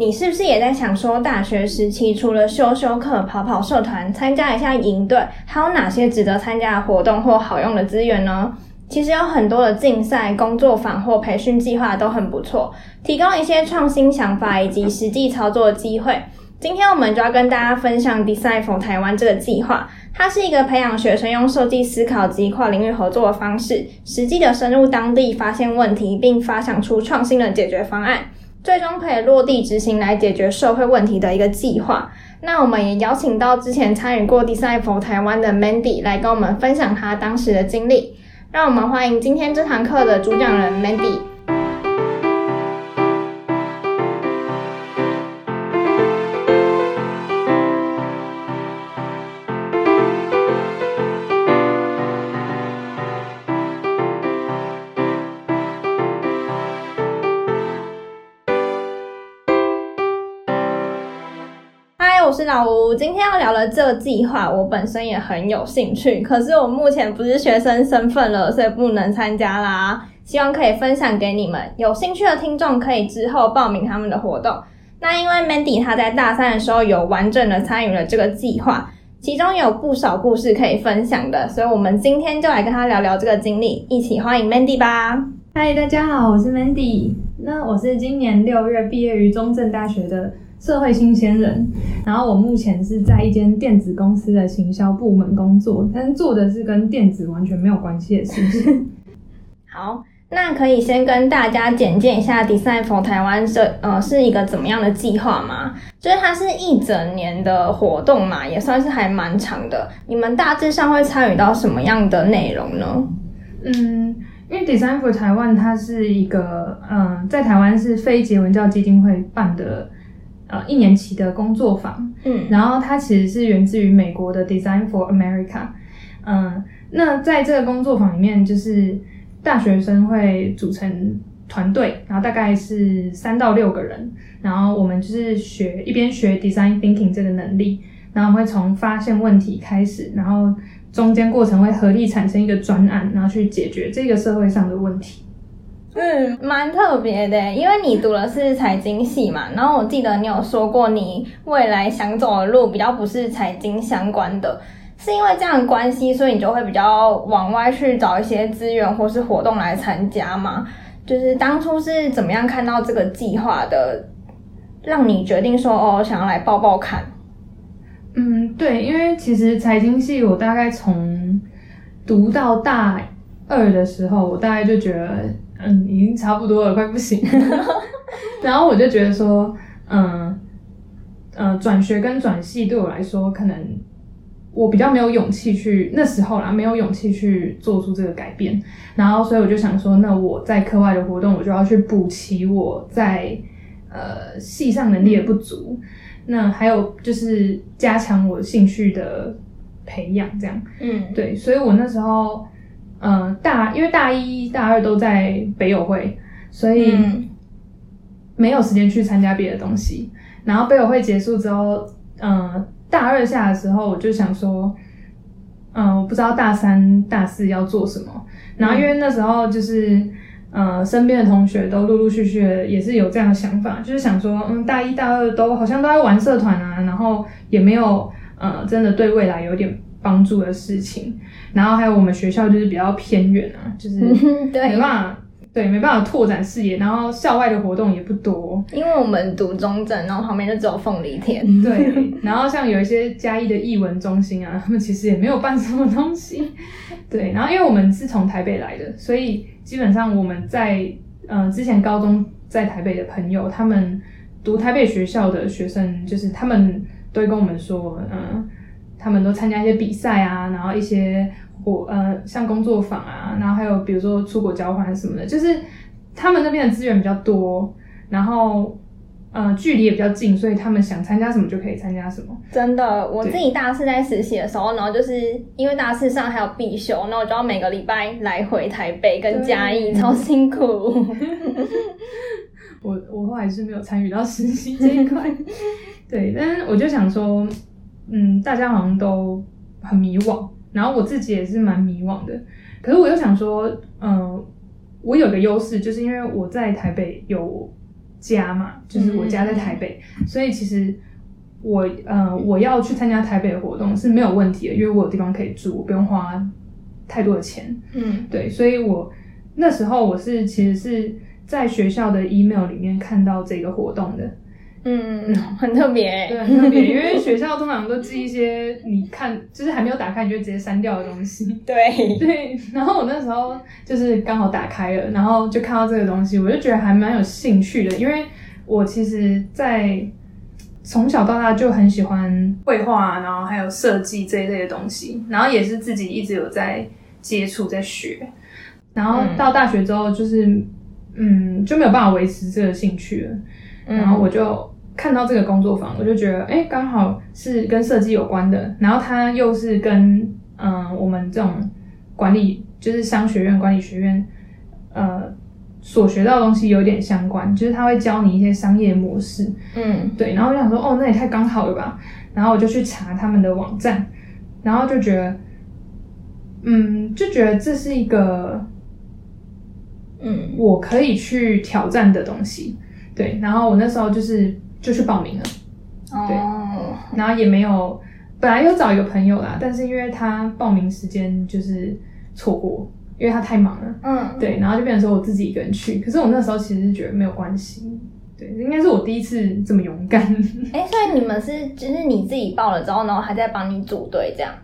你是不是也在想说，大学时期除了修修课、跑跑社团、参加一下营队，还有哪些值得参加的活动或好用的资源呢？其实有很多的竞赛、工作坊或培训计划都很不错，提供一些创新想法以及实际操作的机会。今天我们就要跟大家分享 Design for 台湾这个计划，它是一个培养学生用设计思考及跨领域合作的方式，实际的深入当地发现问题，并发想出创新的解决方案。最终可以落地执行来解决社会问题的一个计划。那我们也邀请到之前参与过 Design for 台湾的 Mandy 来跟我们分享他当时的经历。让我们欢迎今天这堂课的主讲人 Mandy。老吴，今天要聊的这个计划，我本身也很有兴趣，可是我目前不是学生身份了，所以不能参加啦。希望可以分享给你们，有兴趣的听众可以之后报名他们的活动。那因为 Mandy 他在大三的时候有完整的参与了这个计划，其中有不少故事可以分享的，所以我们今天就来跟他聊聊这个经历，一起欢迎 Mandy 吧。嗨，大家好，我是 Mandy，那我是今年六月毕业于中正大学的。社会新鲜人，然后我目前是在一间电子公司的行销部门工作，但是做的是跟电子完全没有关系的事情。好，那可以先跟大家简介一下 Design for 台湾这呃是一个怎么样的计划吗？就是它是一整年的活动嘛，也算是还蛮长的。你们大致上会参与到什么样的内容呢？嗯，因为 Design for 台湾它是一个嗯，在台湾是非结文教基金会办的。呃，一年期的工作坊，嗯，然后它其实是源自于美国的 Design for America，嗯，那在这个工作坊里面，就是大学生会组成团队，然后大概是三到六个人，然后我们就是学一边学 Design Thinking 这个能力，然后会从发现问题开始，然后中间过程会合力产生一个专案，然后去解决这个社会上的问题。嗯，蛮特别的，因为你读的是财经系嘛。然后我记得你有说过，你未来想走的路比较不是财经相关的，是因为这样的关系，所以你就会比较往外去找一些资源或是活动来参加嘛。就是当初是怎么样看到这个计划的，让你决定说哦，想要来报报看？嗯，对，因为其实财经系我大概从读到大二的时候，我大概就觉得。嗯，已经差不多了，快不行。然后我就觉得说，嗯，呃，转学跟转系对我来说，可能我比较没有勇气去那时候啦，没有勇气去做出这个改变。然后，所以我就想说，那我在课外的活动，我就要去补齐我在呃系上能力的不足。那还有就是加强我兴趣的培养，这样。嗯，对，所以我那时候。嗯，大因为大一、大二都在北友会，所以没有时间去参加别的东西。然后北友会结束之后，嗯，大二下的时候，我就想说，嗯，我不知道大三、大四要做什么。然后因为那时候就是，呃，身边的同学都陆陆续续也是有这样的想法，就是想说，嗯，大一、大二都好像都在玩社团啊，然后也没有，呃，真的对未来有点。帮助的事情，然后还有我们学校就是比较偏远啊，就是没办法，对，没办法拓展视野，然后校外的活动也不多，因为我们读中正，然后旁边就只有凤梨田，对，然后像有一些嘉义的艺文中心啊，他们其实也没有办什么东西，对，然后因为我们是从台北来的，所以基本上我们在呃之前高中在台北的朋友，他们读台北学校的学生，就是他们都会跟我们说，嗯。他们都参加一些比赛啊，然后一些活呃像工作坊啊，然后还有比如说出国交换什么的，就是他们那边的资源比较多，然后呃距离也比较近，所以他们想参加什么就可以参加什么。真的，我自己大四在实习的时候，然后就是因为大四上还有必修，那我就要每个礼拜来回台北跟嘉义，超辛苦。我我后来是没有参与到实习这一块，对，但是我就想说。嗯，大家好像都很迷惘，然后我自己也是蛮迷惘的。可是我又想说，嗯，我有个优势，就是因为我在台北有家嘛，就是我家在台北，所以其实我呃我要去参加台北的活动是没有问题的，因为我有地方可以住，我不用花太多的钱。嗯对，所以我那时候我是其实是在学校的 email 里面看到这个活动的，嗯，很特别欸。对，很特别，因为学校通常都寄一些你看就是还没有打开你就直接删掉的东西。对，对，然后我那时候就是刚好打开了，然后就看到这个东西，我就觉得还蛮有兴趣的，因为我其实，在从小到大就很喜欢绘画，然后还有设计这一类的东西，然后也是自己一直有在接触、在学，然后到大学之后，就是嗯就没有办法维持这个兴趣了，然后我就。看到这个工作坊，我就觉得，哎，刚好是跟设计有关的，然后它又是跟嗯我们这种管理，就是商学院管理学院，呃所学到的东西有点相关，就是他会教你一些商业模式，嗯。对，然后我就想说，哦，那也太刚好了吧，然后我就去查他们的网站，然后就觉得，嗯，就觉得这是一个嗯。我可以去挑战的东西，对，然后我那时候就是就去报名了。哦，然后也没有，本来有找一个朋友啦，但是因为他报名时间就是错过，因为他太忙了，嗯对，然后就变成说我自己一个人去。可是我那时候其实是觉得没有关系，对，应该是我第一次这么勇敢。哎，所以你们是就是你自己报了之后，然后还在帮你组队这样？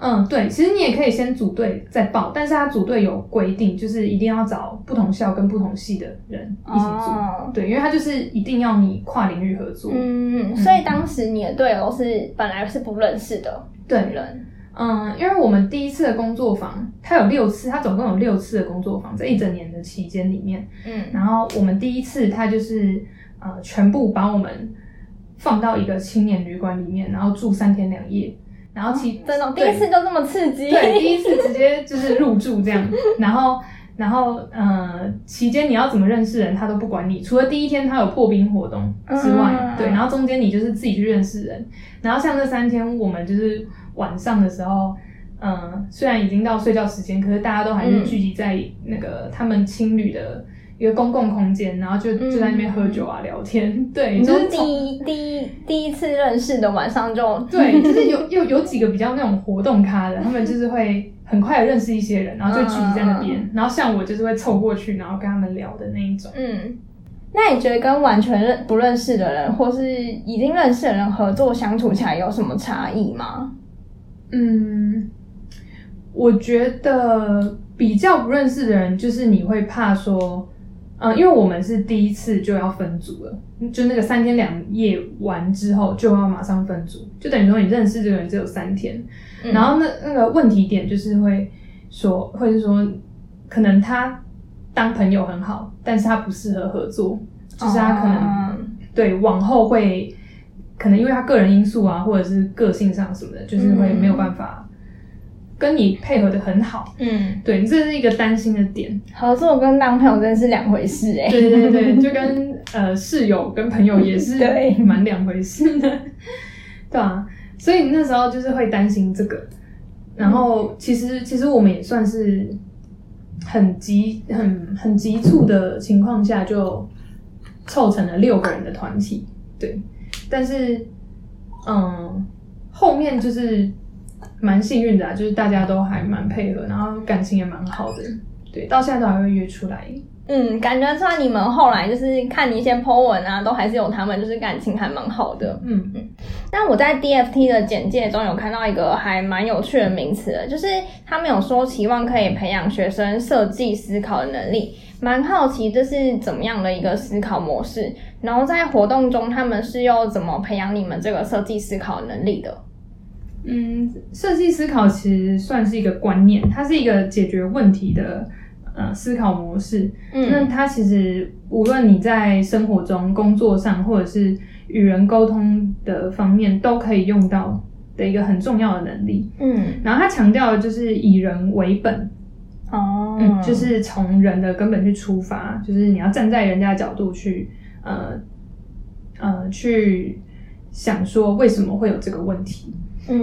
嗯，对，其实你也可以先组队再报，但是他组队有规定，就是一定要找不同校跟不同系的人一起组，哦对，因为他就是一定要你跨领域合作。嗯，所以当时你的队友是本来是不认识的对，人，嗯，因为我们第一次的工作坊，它有六次，它总共有六次的工作坊，在一整年的期间里面。嗯然后我们第一次，它就是呃，全部把我们放到一个青年旅馆里面，然后住三天两夜。然后其、真的第一次就这么刺激，对，第一次直接就是入住这样，然后然后呃，期间你要怎么认识人，他都不管你，除了第一天他有破冰活动之外，嗯。对，然后中间你就是自己去认识人，然后像这三天我们就是晚上的时候。嗯，虽然已经到睡觉时间，可是大家都还是聚集在那个他们青旅的一个公共空间，然后就就在那边喝酒啊、聊天。对，你就是第一第一第一次认识的晚上就 对，就是有有有几个比较那种活动咖的，他们就是会很快的认识一些人，然后就聚集在那边。然后像我就是会凑过去，然后跟他们聊的那一种。嗯。那你觉得跟完全认不认识的人，或是已经认识的人合作相处起来有什么差异吗？嗯，我觉得比较不认识的人，就是你会怕说，嗯、因为我们是第一次就要分组了，就那个三天两夜完之后就要马上分组，就等于说你认识这个人只有三天，嗯。然后那那个问题点就是会说，会是说，可能他当朋友很好，但是他不适合合作，就是他可能、哦对往后会，可能因为他个人因素啊，或者是个性上什么的，就是会没有办法跟你配合的很好。嗯，对，这是一个担心的点。合作跟当朋友真的是两回事哎、对对对，就跟呃室友跟朋友也是 对。蛮两回事的，对啊，所以那时候就是会担心这个，然后其实其实我们也算是很急很很急促的情况下就凑成了六个人的团体，对，但是嗯后面就是蛮幸运的啊，就是大家都还蛮配合，然后感情也蛮好的，对，到现在都还会约出来。嗯，感觉出来你们后来就是看你一些 po 文啊，都还是有他们就是感情还蛮好的。嗯嗯但我在 DFT 的简介中有看到一个还蛮有趣的名词的，就是他们有说期望可以培养学生设计思考的能力，蛮好奇这是怎么样的一个思考模式，然后在活动中他们是又怎么培养你们这个设计思考能力的？嗯，设计思考其实算是一个观念，它是一个解决问题的呃思考模式。嗯那嗯它其实无论你在生活中、工作上，或者是与人沟通的方面，都可以用到的一个很重要的能力。嗯然后它强调的就是以人为本，哦嗯，就是从人的根本去出发，就是你要站在人家的角度去呃呃去想说为什么会有这个问题。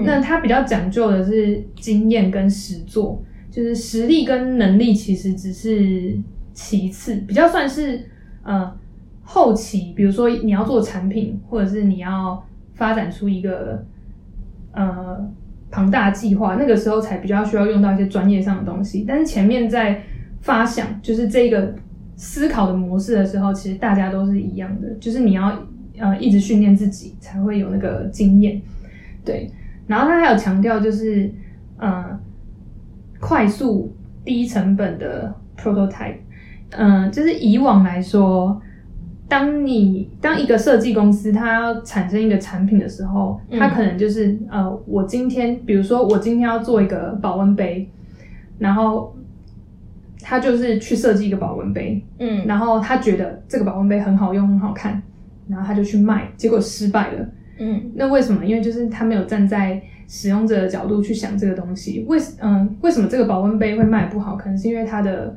那它比较讲究的是经验跟实作，就是实力跟能力其实只是其次，比较算是呃后期，比如说你要做产品，或者是你要发展出一个呃庞大计划，那个时候才比较需要用到一些专业上的东西。但是前面在发想，就是这个思考的模式的时候，其实大家都是一样的，就是你要呃一直训练自己，才会有那个经验。对，然后他还有强调，就是呃快速低成本的 prototype。嗯，就是以往来说，当你当一个设计公司它要产生一个产品的时候，它可能就是呃，我今天比如说我今天要做一个保温杯，然后他就是去设计一个保温杯，嗯，然后他觉得这个保温杯很好用很好看，然后他就去卖，结果失败了。嗯，那为什么？因为就是他没有站在使用者的角度去想这个东西。为嗯，为什么这个保温杯会卖不好？可能是因为它的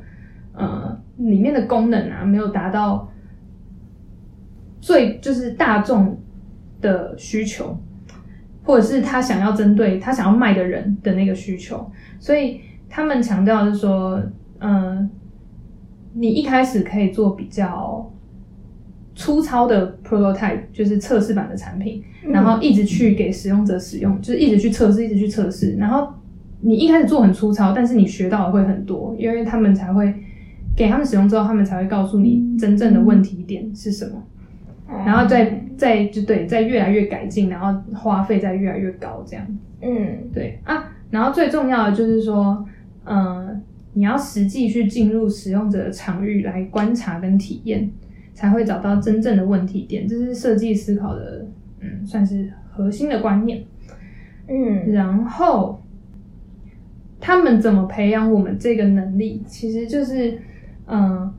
呃里面的功能啊没有达到最就是大众的需求，或者是他想要针对他想要卖的人的那个需求。所以他们强调是说，嗯，你一开始可以做比较。粗糙的 prototype 就是测试版的产品，然后一直去给使用者使用，就是一直去测试，一直去测试。然后你一开始做很粗糙，但是你学到的会很多，因为他们才会给他们使用之后，他们才会告诉你真正的问题点是什么，然后再再就对，再越来越改进，然后花费再越来越高，这样。嗯，对啊。然后最重要的就是说，嗯，你要实际去进入使用者的场域来观察跟体验。才会找到真正的问题点，这是设计思考的，嗯，算是核心的观念。嗯，然后他们怎么培养我们这个能力？其实就是，嗯，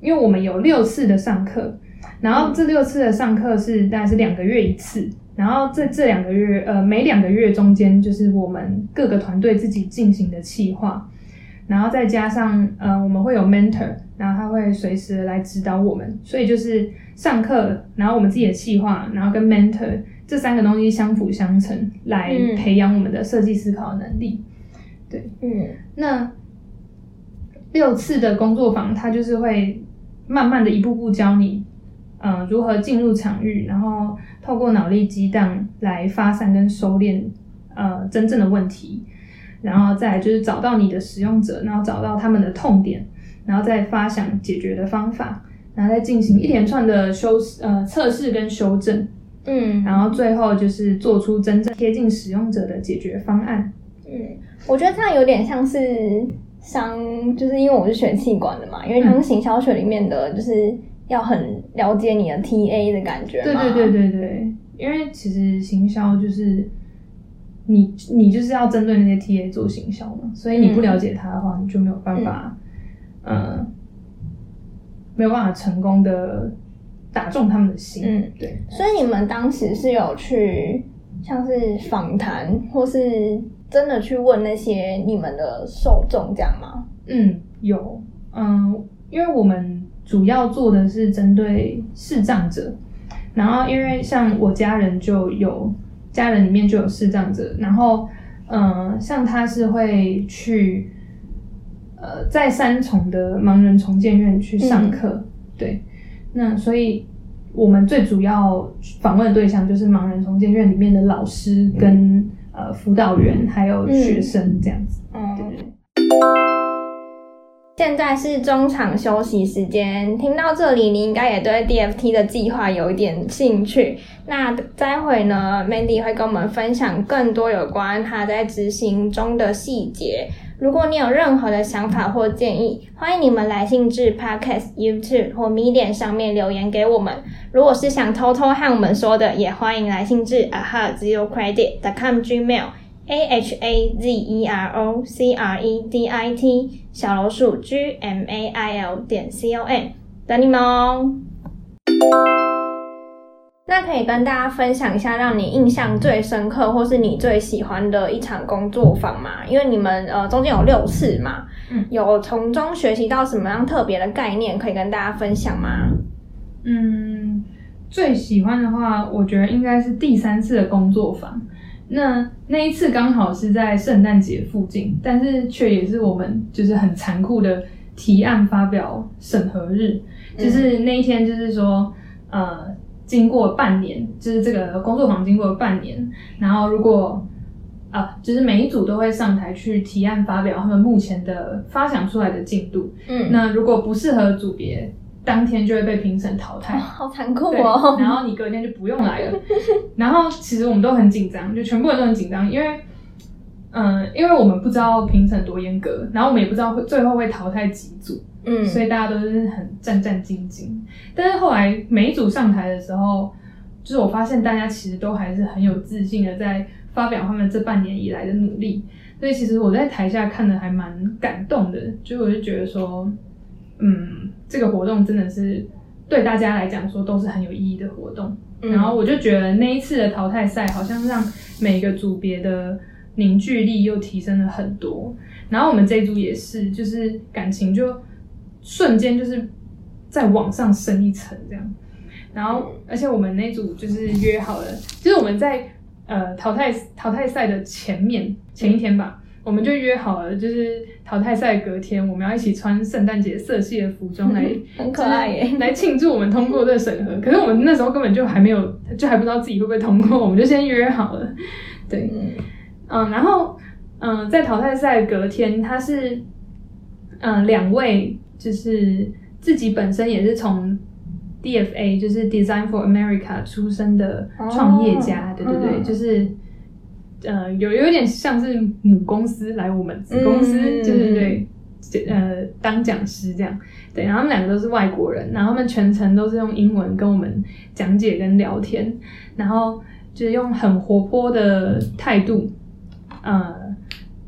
因为我们有六次的上课，然后这六次的上课是大概是两个月一次，然后这这两个月，呃，每两个月中间就是我们各个团队自己进行的企划。然后再加上，呃，我们会有 mentor，然后他会随时来指导我们，所以就是上课，然后我们自己的计划，然后跟 mentor 这三个东西相辅相成，来培养我们的设计思考能力。对，嗯，那六次的工作坊，它就是会慢慢的一步步教你，呃，如何进入场域，然后透过脑力激荡来发散跟收敛，呃，真正的问题。然后再就是找到你的使用者，然后找到他们的痛点，然后再发想解决的方法，然后再进行一连串的修呃测试跟修正，嗯，然后最后就是做出真正贴近使用者的解决方案。嗯，我觉得这样有点像是商，就是因为我是学气管的嘛，因为他们行销学里面的就是要很了解你的 TA 的感觉。对对对对对，因为其实行销就是。你你就是要针对那些 TA 做行销嘛，所以你不了解他的话，你就没有办法，呃，没有办法成功的打中他们的心。嗯，对。所以你们当时是有去像是访谈，或是真的去问那些你们的受众这样吗？嗯，有。嗯，因为我们主要做的是针对视障者，然后因为像我家人就有。家人里面就有视障者，然后，嗯，像他是会去，呃，在三重的盲人重建院去上课，对，那所以我们最主要访问的对象就是盲人重建院里面的老师跟呃辅导员还有学生这样子，嗯。现在是中场休息时间，听到这里，你应该也对 DFT 的计划有一点兴趣。那待会呢，Mandy 会跟我们分享更多有关他在执行中的细节。如果你有任何的想法或建议，欢迎你们来信至 Podcast、YouTube 或 Medium 上面留言给我们。如果是想偷偷和我们说的，也欢迎来信至 aha.zeocredit.com Gmail。A h a z e r o c r e d i t 小老鼠 g m a i l 点 c o m 等你们哦。那可以跟大家分享一下，让你印象最深刻或是你最喜欢的一场工作坊吗？因为你们呃中间有六次嘛，嗯，有从中学习到什么样特别的概念，可以跟大家分享吗？嗯，最喜欢的话，我觉得应该是第三次的工作坊。那那一次刚好是在圣诞节附近，但是却也是我们就是很残酷的提案发表审核日。就是那一天就是说，呃，经过半年，就是这个工作坊经过半年，然后如果啊，就是每一组都会上台去提案发表他们目前的发想出来的进度。嗯，那如果不适合组别，当天就会被评审淘汰。好残酷，哦。然后你隔天就不用来了。然后其实我们都很紧张，就全部人都很紧张，因为，嗯、因为我们不知道评审多严格，然后我们也不知道会最后会淘汰几组，嗯，所以大家都是很战战兢兢。但是后来每一组上台的时候，就是我发现大家其实都还是很有自信的在发表他们这半年以来的努力，所以其实我在台下看的还蛮感动的，就我就觉得说，嗯，这个活动真的是对大家来讲说都是很有意义的活动。嗯然后我就觉得那一次的淘汰赛好像让每个组别的凝聚力又提升了很多。然后我们这一组也是，就是感情就瞬间就是再往上升一层这样。然后，而且我们那组就是约好了，就是我们在呃淘汰淘汰赛的前面前一天吧，我们就约好了，就是淘汰赛隔天我们要一起穿圣诞节色系的服装来 很可爱耶。来庆祝我们通过这个审核。可是我们那时候根本就还没有，就还不知道自己会不会通过，我们就先约好了。对，嗯嗯，然后嗯，在淘汰赛隔天，他是嗯两位就是自己本身也是从 DFA 就是 Design for America 出身的创业家，哦对对对，嗯就是。呃，有有点像是母公司来我们子公司，嗯就是对，呃，当讲师这样，对，然后他们两个都是外国人，然后他们全程都是用英文跟我们讲解跟聊天，然后就是用很活泼的态度，呃，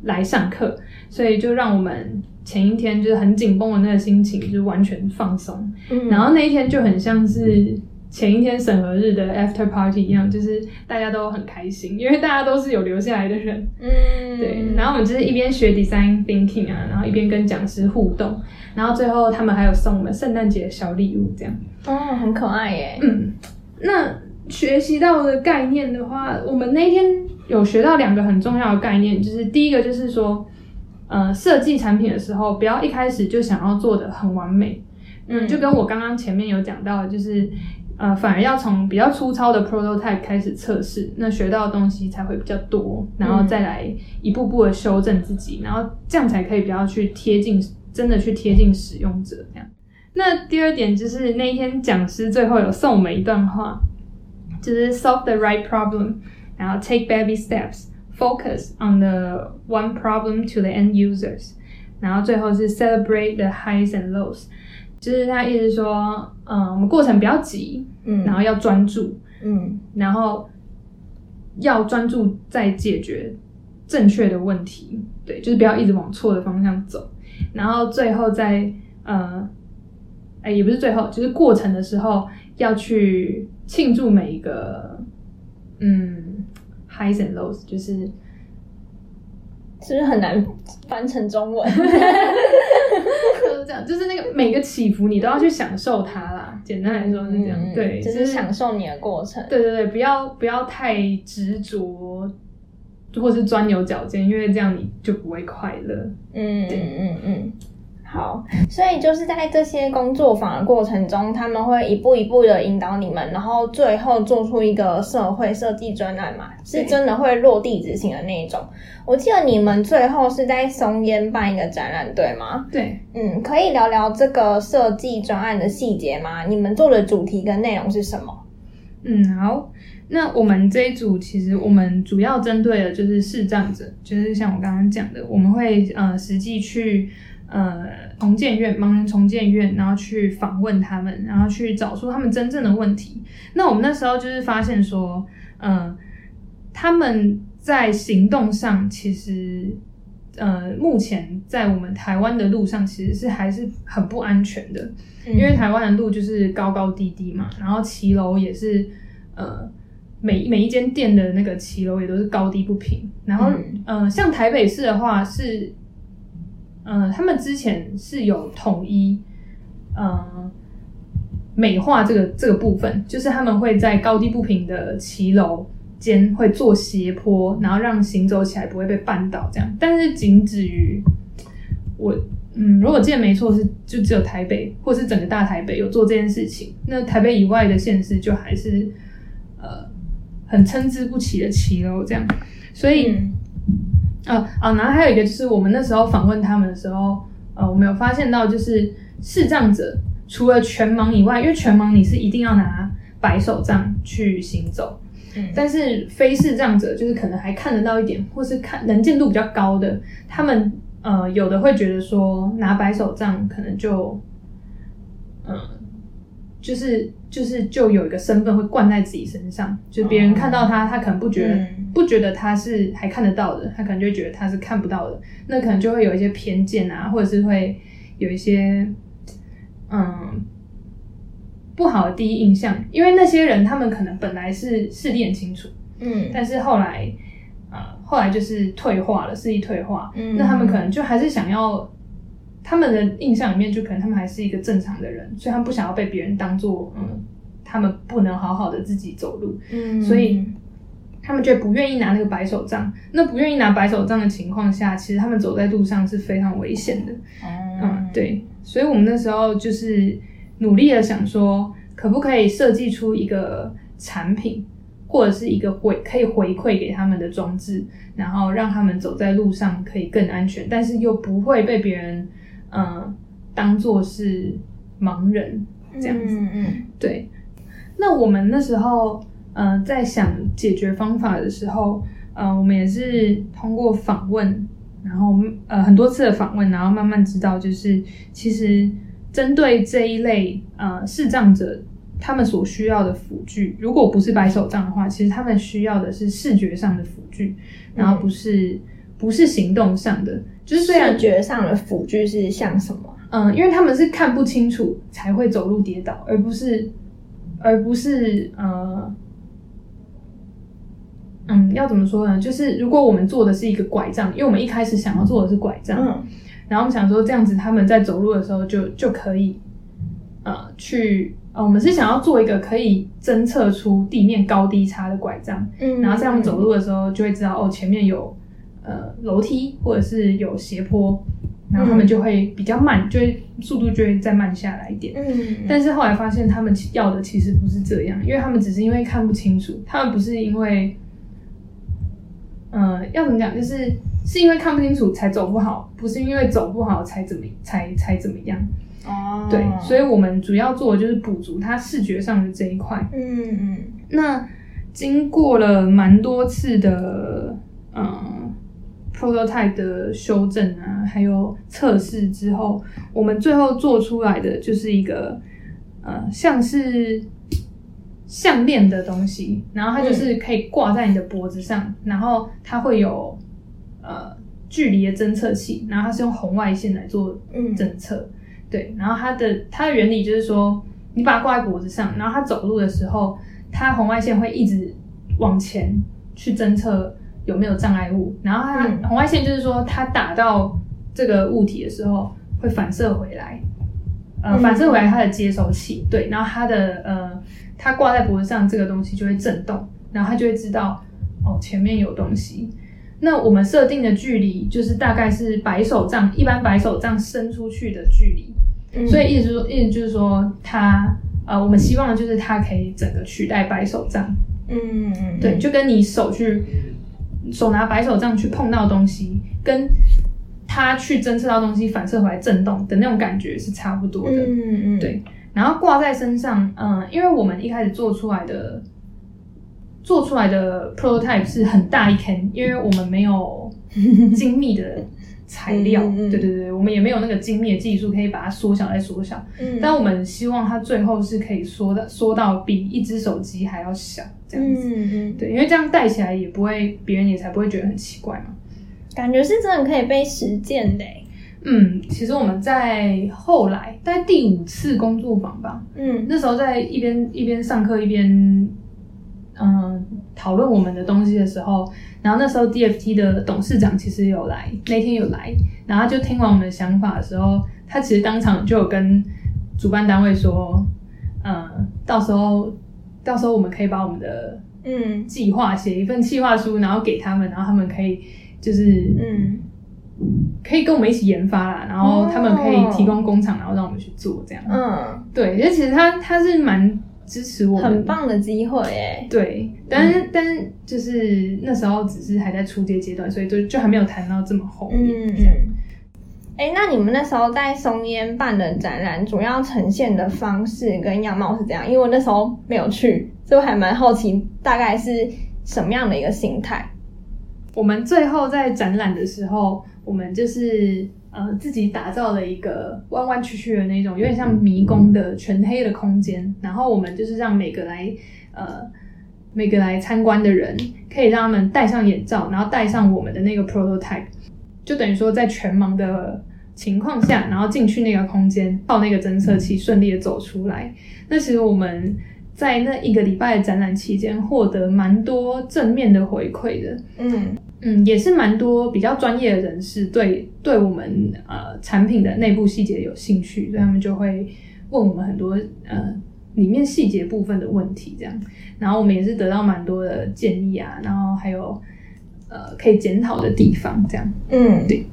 来上课，所以就让我们前一天就是很紧绷的那个心情就完全放松，嗯。然后那一天就很像是前一天审核日的 after party 一样，就是大家都很开心，因为大家都是有留下来的人，嗯，对，然后我们就是一边学 design thinking 啊，然后一边跟讲师互动，然后最后他们还有送我们圣诞节小礼物，这样。哦，很可爱耶。嗯，那学习到的概念的话，我们那天有学到两个很重要的概念，就是第一个就是说，呃，设计产品的时候，不要一开始就想要做的很完美，嗯，就跟我刚刚前面有讲到的，就是。呃，反而要从比较粗糙的 prototype 开始测试，那学到的东西才会比较多，然后再来一步步的修正自己，然后这样才可以比较去贴近，真的去贴近使用者这样。那第二点就是那一天讲师最后有送我们一段话，就是 solve the right problem，然后 take baby steps，focus on the one problem to the end users，然后最后是 celebrate the highs and lows，就是他一直说，嗯，我们过程不要急，嗯，然后要专注，嗯。然后要专注在解决正确的问题，对，就是不要一直往错的方向走，然后最后在呃，哎，也不是最后，就是过程的时候要去庆祝每一个嗯 highs and lows，就是是不是很难翻成中文？就是这样，就是那个每个起伏你都要去享受它啦。简单来说是这样，嗯对，就是享受你的过程。对对对，不要不要太执着，或是钻牛角尖，因为这样你就不会快乐。嗯嗯嗯嗯，好，所以就是在这些工作坊的过程中，他们会一步一步的引导你们，然后最后做出一个社会设计专案嘛，是真的会落地执行的那一种。我记得你们最后是在松烟办一个展览，对吗？对，嗯，可以聊聊这个设计专案的细节吗？你们做的主题跟内容是什么？嗯，好。那我们这一组其实我们主要针对的就是视障者，就是像我刚刚讲的，我们会呃实际去呃重建院盲人重建院，然后去访问他们，然后去找出他们真正的问题。那我们那时候就是发现说，嗯、他们在行动上其实。呃，目前在我们台湾的路上，其实是还是很不安全的。因为台湾的路就是高高低低嘛，然后骑楼也是呃每每一间店的那个骑楼也都是高低不平，然后嗯呃像台北市的话是呃他们之前是有统一呃美化这个这个部分，就是他们会在高低不平的骑楼间会做斜坡，然后让行走起来不会被绊倒这样，但是仅止于我嗯，如果记得没错是就只有台北或是整个大台北有做这件事情，那台北以外的县市就还是呃很参差不齐的骑楼，这样，所以。呃啊，然后还有一个就是我们那时候访问他们的时候，呃，我们有发现到就是视障者除了全盲以外，因为全盲你是一定要拿白手杖去行走，嗯但是非视障者就是可能还看得到一点，或是看能见度比较高的，他们呃有的会觉得说拿白手杖可能就，嗯、就是就是就有一个身份会灌在自己身上，就别人看到他，他可能不觉得、嗯。不觉得他是还看得到的，他可能就觉得他是看不到的，那可能就会有一些偏见啊，或者是会有一些嗯不好的第一印象，因为那些人他们可能本来是视力很清楚，嗯。但是后来呃后来就是退化了，视力退化，嗯。那他们可能就还是想要。他们的印象里面，就可能他们还是一个正常的人，所以他们不想要被别人当做嗯，他们不能好好的自己走路，嗯。所以他们就不愿意拿那个白手杖。那不愿意拿白手杖的情况下，其实他们走在路上是非常危险的。嗯嗯，对，所以我们那时候就是努力的想说，可不可以设计出一个产品，或者是一个回可以回馈给他们的装置，然后让他们走在路上可以更安全，但是又不会被别人嗯、呃当做是盲人这样子。嗯嗯对，那我们那时候呃在想解决方法的时候，呃，我们也是通过访问，然后呃很多次的访问，然后慢慢知道，就是其实针对这一类呃视障者。他们所需要的辅具，如果不是白手杖的话，其实他们需要的是视觉上的辅具，然后不是、不是行动上的。就是虽然视觉上的辅具是像什么？嗯，因为他们是看不清楚才会走路跌倒，而不是，而不是呃，嗯，要怎么说呢？就是如果我们做的是一个拐杖，因为我们一开始想要做的是拐杖，嗯然后我们想说这样子他们在走路的时候就就可以，呃，去呃，我们是想要做一个可以侦测出地面高低差的拐杖，嗯然后这样走路的时候就会知道哦，前面有呃楼梯或者是有斜坡，然后他们就会比较慢，就会速度就会再慢下来一点。嗯，但是后来发现他们其要的其实不是这样，因为他们只是因为看不清楚，他们不是因为，呃，要怎么讲，就是是因为看不清楚才走不好，不是因为走不好才怎么才才怎么样。哦，对，所以我们主要做的就是补足他视觉上的这一块。嗯嗯那经过了蛮多次的嗯 prototype 的修正啊，还有测试之后，我们最后做出来的就是一个呃像是项链的东西，然后它就是可以挂在你的脖子上，然后它会有呃距离的侦测器，然后它是用红外线来做嗯侦测。对，然后它的它的原理就是说，你把它挂在脖子上，然后它走路的时候，它红外线会一直往前去侦测有没有障碍物，然后它、嗯。红外线就是说，它打到这个物体的时候会反射回来，呃，嗯。反射回来它的接收器，对，然后它的呃，它挂在脖子上这个东西就会震动，然后它就会知道哦前面有东西。那我们设定的距离就是大概是白手杖，一般白手杖伸出去的距离，嗯，所以意思意思就是说它，呃，我们希望的就是它可以整个取代白手杖，嗯嗯。对，就跟你手去手拿白手杖去碰到东西，跟他去侦测到东西反射回来震动的那种感觉是差不多的，嗯嗯对。然后挂在身上，嗯、因为我们一开始做出来的做出来的 prototype 是很大一坑，因为我们没有 精密的材料，嗯嗯嗯对对对，我们也没有那个精密的技术可以把它缩小再缩小。嗯，但我们希望它最后是可以缩到缩到比一只手机还要小这样子。嗯嗯，对，因为这样戴起来也不会，别人也才不会觉得很奇怪嘛。感觉是真的可以被实践的欸，嗯，其实我们在后来大概第五次工作坊吧，嗯那时候在一边一边上课一边嗯讨论我们的东西的时候，然后那时候 DFT 的董事长其实有来，那天有来，然后他就听完我们的想法的时候，他其实当场就有跟主办单位说，嗯，到时候到时候我们可以把我们的嗯。计划写一份计划书，然后给他们，然后他们可以就是嗯。可以跟我们一起研发啦，然后他们可以提供工厂，然后让我们去做这样。嗯，对，因为其实他他是蛮支持我，很棒的机会诶。对，但是、但是就是那时候只是还在初阶阶段，所以就就还没有谈到这么后面嗯这样。哎，那你们那时候在松烟办的展览，主要呈现的方式跟样貌是怎样？因为我那时候没有去，所以我还蛮好奇，大概是什么样的一个形态？我们最后在展览的时候，我们就是呃自己打造了一个弯弯曲曲的那种，有点像迷宫的全黑的空间。然后我们就是让每个来呃每个来参观的人，可以让他们戴上眼罩，然后戴上我们的那个 prototype，就等于说在全盲的情况下，然后进去那个空间，靠那个侦测器顺利的走出来。那其实我们。在那一个礼拜的展览期间，获得蛮多正面的回馈的。嗯嗯，也是蛮多比较专业的人士对对我们呃产品的内部细节有兴趣，所以他们就会问我们很多呃里面细节部分的问题，这样。然后我们也是得到蛮多的建议啊，然后还有呃可以检讨的地方，这样。嗯，对。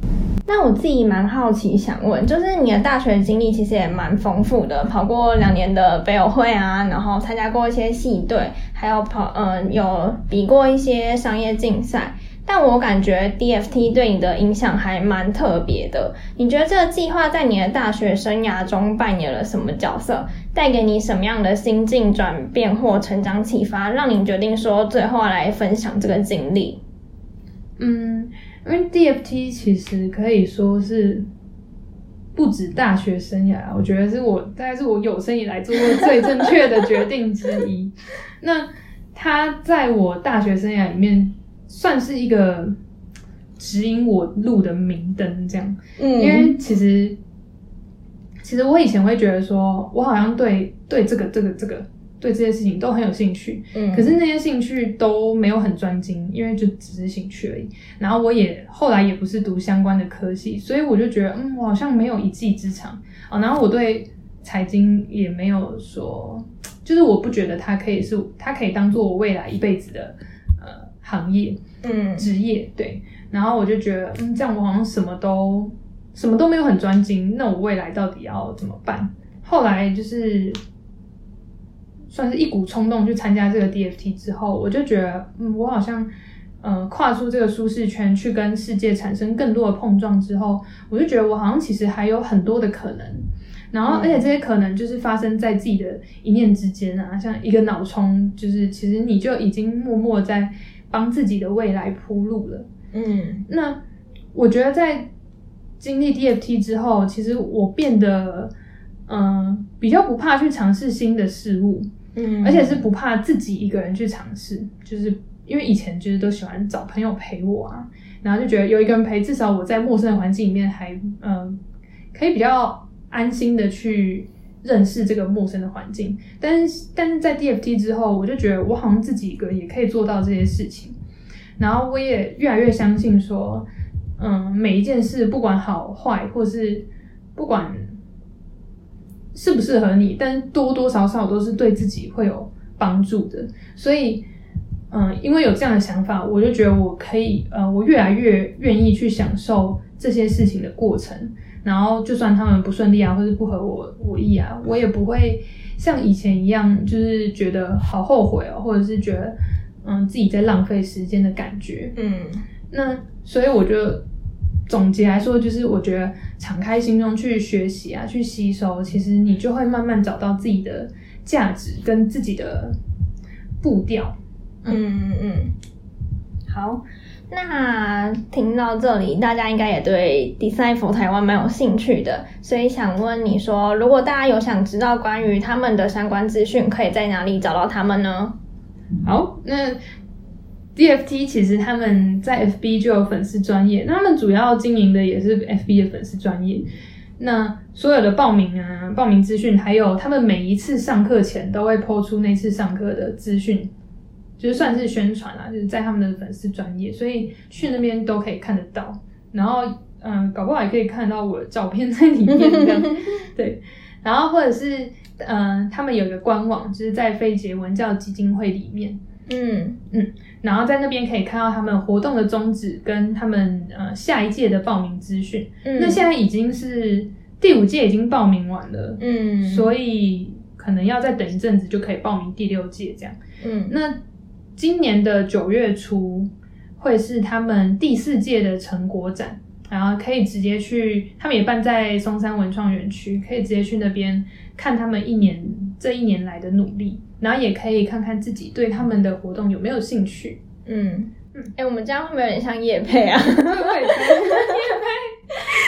那我自己蛮好奇，想问，就是你的大学经历其实也蛮丰富的，跑过两年的北友会啊，然后参加过一些系队，还有跑呃有比过一些商业竞赛。但我感觉 DFT 对你的影响还蛮特别的。你觉得这个计划在你的大学生涯中扮演了什么角色？带给你什么样的心境转变或成长启发，让你决定说最后来分享这个经历？嗯。因为 DFT 其实可以说是不止大学生涯，我觉得是我大概是我有生以来做过最正确的决定之一。那它在我大学生涯里面算是一个指引我路的明灯，这样。嗯，因为其实其实我以前会觉得说，我好像对对这个这个这个。对这些事情都很有兴趣，嗯，可是那些兴趣都没有很专精，因为就只是兴趣而已。然后我也后来也不是读相关的科系，所以我就觉得，嗯，我好像没有一技之长啊。然后我对财经也没有说，就是我不觉得它可以是，它可以当做我未来一辈子的呃行业，嗯，职业。对，然后我就觉得，嗯，这样我好像什么都什么都没有很专精，那我未来到底要怎么办？后来就是。算是一股冲动去参加这个 DFT 之后，我就觉得，嗯，我好像，呃，跨出这个舒适圈，去跟世界产生更多的碰撞之后，我就觉得我好像其实还有很多的可能。然后，而且这些可能就是发生在自己的一念之间啊，像一个脑冲，就是其实你就已经默默在帮自己的未来铺路了。嗯，那我觉得在经历 DFT 之后，其实我变得，嗯，比较不怕去尝试新的事物。嗯，而且是不怕自己一个人去尝试，就是因为以前就是都喜欢找朋友陪我啊，然后就觉得有一个人陪，至少我在陌生的环境里面还嗯可以比较安心的去认识这个陌生的环境。但是但是在 DFT 之后，我就觉得我好像自己一个也可以做到这些事情，然后我也越来越相信说，嗯，每一件事不管好坏，或是不管。适不适合你，但多多少少都是对自己会有帮助的。所以，嗯，因为有这样的想法，我就觉得我可以，呃，我越来越愿意去享受这些事情的过程。然后，就算他们不顺利啊，或是不合我我意啊，我也不会像以前一样，就是觉得好后悔哦，或者是觉得，嗯，自己在浪费时间的感觉。嗯，那所以我就。总结来说，就是我觉得敞开心中去学习啊，去吸收，其实你就会慢慢找到自己的价值跟自己的步调。嗯嗯嗯。好，那听到这里，大家应该也对 Design for 台湾蛮有兴趣的，所以想问你说，如果大家有想知道关于他们的相关资讯，可以在哪里找到他们呢？好，那。DFT 其实他们在 FB 就有粉丝专业，他们主要经营的也是 FB 的粉丝专业。那所有的报名啊、报名资讯，还有他们每一次上课前都会抛出那次上课的资讯，就是算是宣传啦，就是在他们的粉丝专业，所以去那边都可以看得到。然后，嗯，搞不好也可以看到我的照片在里面这样。对，然后或者是，嗯，他们有一个官网，就是在非结文教基金会里面。嗯然后在那边可以看到他们活动的宗旨跟他们呃下一届的报名资讯。嗯，那现在已经是第五届已经报名完了，嗯，所以可能要再等一阵子就可以报名第六届这样。嗯那今年的九月初会是他们第四届的成果展，然后可以直接去，他们也办在松山文创园区，可以直接去那边看他们一年这一年来的努力，然后也可以看看自己对他们的活动有没有兴趣。嗯嗯，哎、我们这样会不会有点像叶配啊？对，我也觉得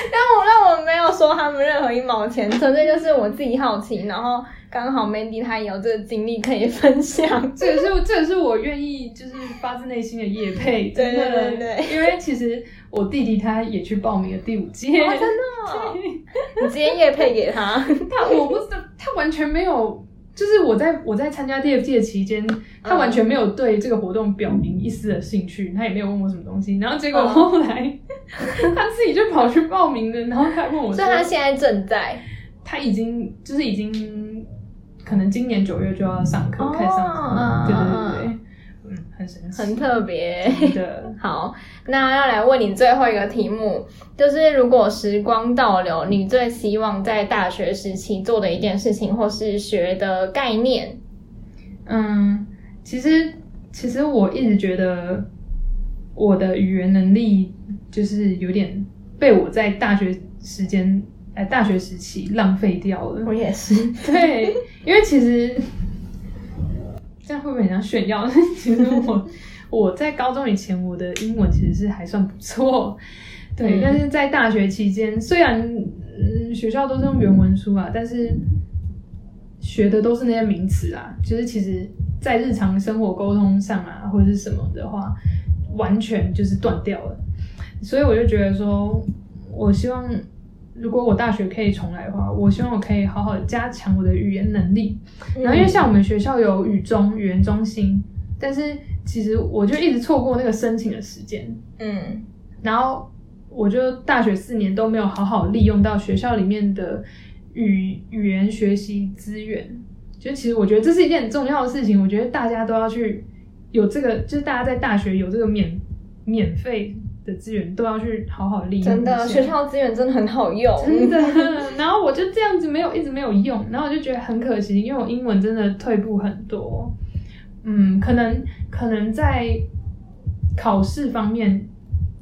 但我让我没有收他们任何一毛钱，纯粹就是我自己好奇，然后刚好 Mandy 她也有这个经历可以分享。这也是这也是我愿意就是发自内心的夜配，对真的。对对。对因为其实我弟弟他也去报名了第五届，哦，真的、哦，你直接夜配给他。他我不知道，他完全没有，就是我在我在参加 DFT 的期间，他完全没有对这个活动表明一丝的兴趣，他也没有问我什么东西，然后结果嗯后来、他自己就跑去报名了，然后他还问我说所以，他现在正在。他已经就是已经可能今年九月就要上课，哦开始上课，嗯对对嗯对很神奇，很特别。真的。好，那要来问你最后一个题目，就是如果时光倒流，你最希望在大学时期做的一件事情，或是学的概念？嗯，其实其实我一直觉得我的语言能力就是有点被我在大学时间，呃，大学时期浪费掉了。我也是。对，因为其实这样会不会很像炫耀？其实我 我在高中以前，我的英文其实是还算不错。对，嗯但是在大学期间，虽然嗯学校都是用原文书啊，但是学的都是那些名词啊，就是其实在日常生活沟通上啊，或者是什么的话，完全就是断掉了。所以我就觉得说，我希望如果我大学可以重来的话，我希望我可以好好加强我的语言能力。然后因为像我们学校有语中语言中心，但是其实我就一直错过那个申请的时间，嗯然后我就大学四年都没有好好利用到学校里面的语语言学习资源。就其实我觉得这是一件很重要的事情，我觉得大家都要去有这个，就是大家在大学有这个免免费的资源，都要去好好利用。真的，学校资源真的很好用。真的，然后我就这样子没有一直没有用，然后我就觉得很可惜，因为我英文真的退步很多。嗯，可能可能在考试方面，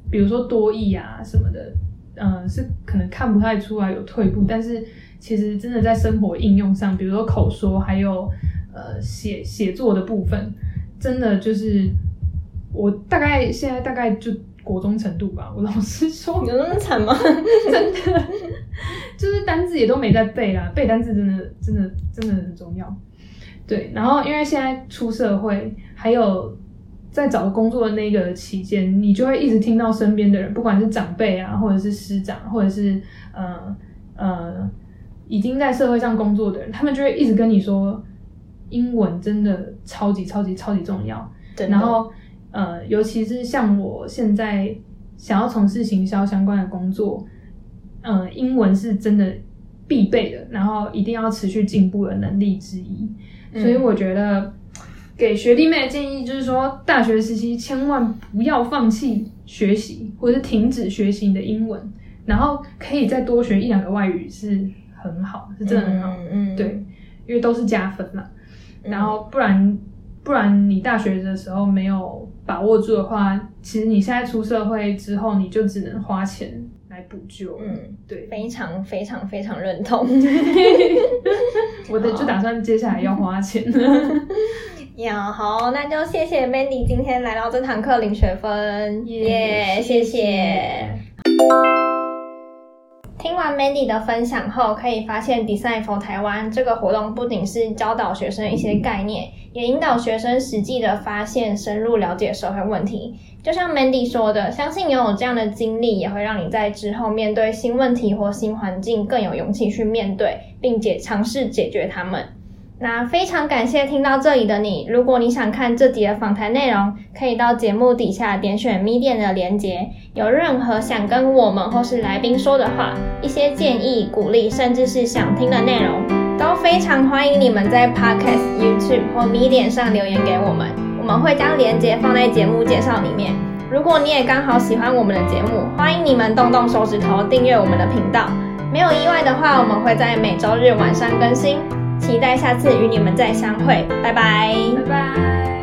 比如说多译啊什么的，嗯、是可能看不太出来有退步，但是其实真的在生活应用上，比如说口说，还有呃写写作的部分，真的就是我大概现在大概就国中程度吧。我老实说，有那么惨吗？真的，就是单字也都没在背啦，背单字真的真的真的很重要。对，然后因为现在出社会，还有在找工作的那个期间，你就会一直听到身边的人，不管是长辈啊，或者是师长，或者是呃呃已经在社会上工作的人，他们就会一直跟你说，英文真的超级超级超级重要。然后呃，尤其是像我现在想要从事行销相关的工作，呃，英文是真的必备的，然后一定要持续进步的能力之一。嗯所以我觉得给学弟妹的建议就是说，大学时期千万不要放弃学习，或者是停止学习你的英文，然后可以再多学一两个外语是很好，是真的很好。嗯嗯，对，因为都是加分嘛。嗯然后不然不然你大学的时候没有把握住的话，其实你现在出社会之后，你就只能花钱来补救。嗯，对，非常非常非常认同。我的就打算接下来要花钱。呀，好，那就谢谢 Mandy 今天来到这堂课领学分，耶、谢谢。听完 Mandy 的分享后，可以发现 Design for 台湾这个活动不仅是教导学生一些概念，也引导学生实际的发现、深入了解社会问题。就像 Mandy 说的，相信拥有这样的经历，也会让你在之后面对新问题或新环境更有勇气去面对，并且尝试解决它们。那非常感谢听到这里的你。如果你想看这集的访谈内容，可以到节目底下点选 medium 的链接。有任何想跟我们或是来宾说的话、一些建议、鼓励，甚至是想听的内容，都非常欢迎你们在 Podcast、YouTube 或 medium 上留言给我们。我们会将链接放在节目介绍里面。如果你也刚好喜欢我们的节目，欢迎你们动动手指头订阅我们的频道。没有意外的话，我们会在每周日晚上更新。期待下次与你们再相会拜拜。拜拜。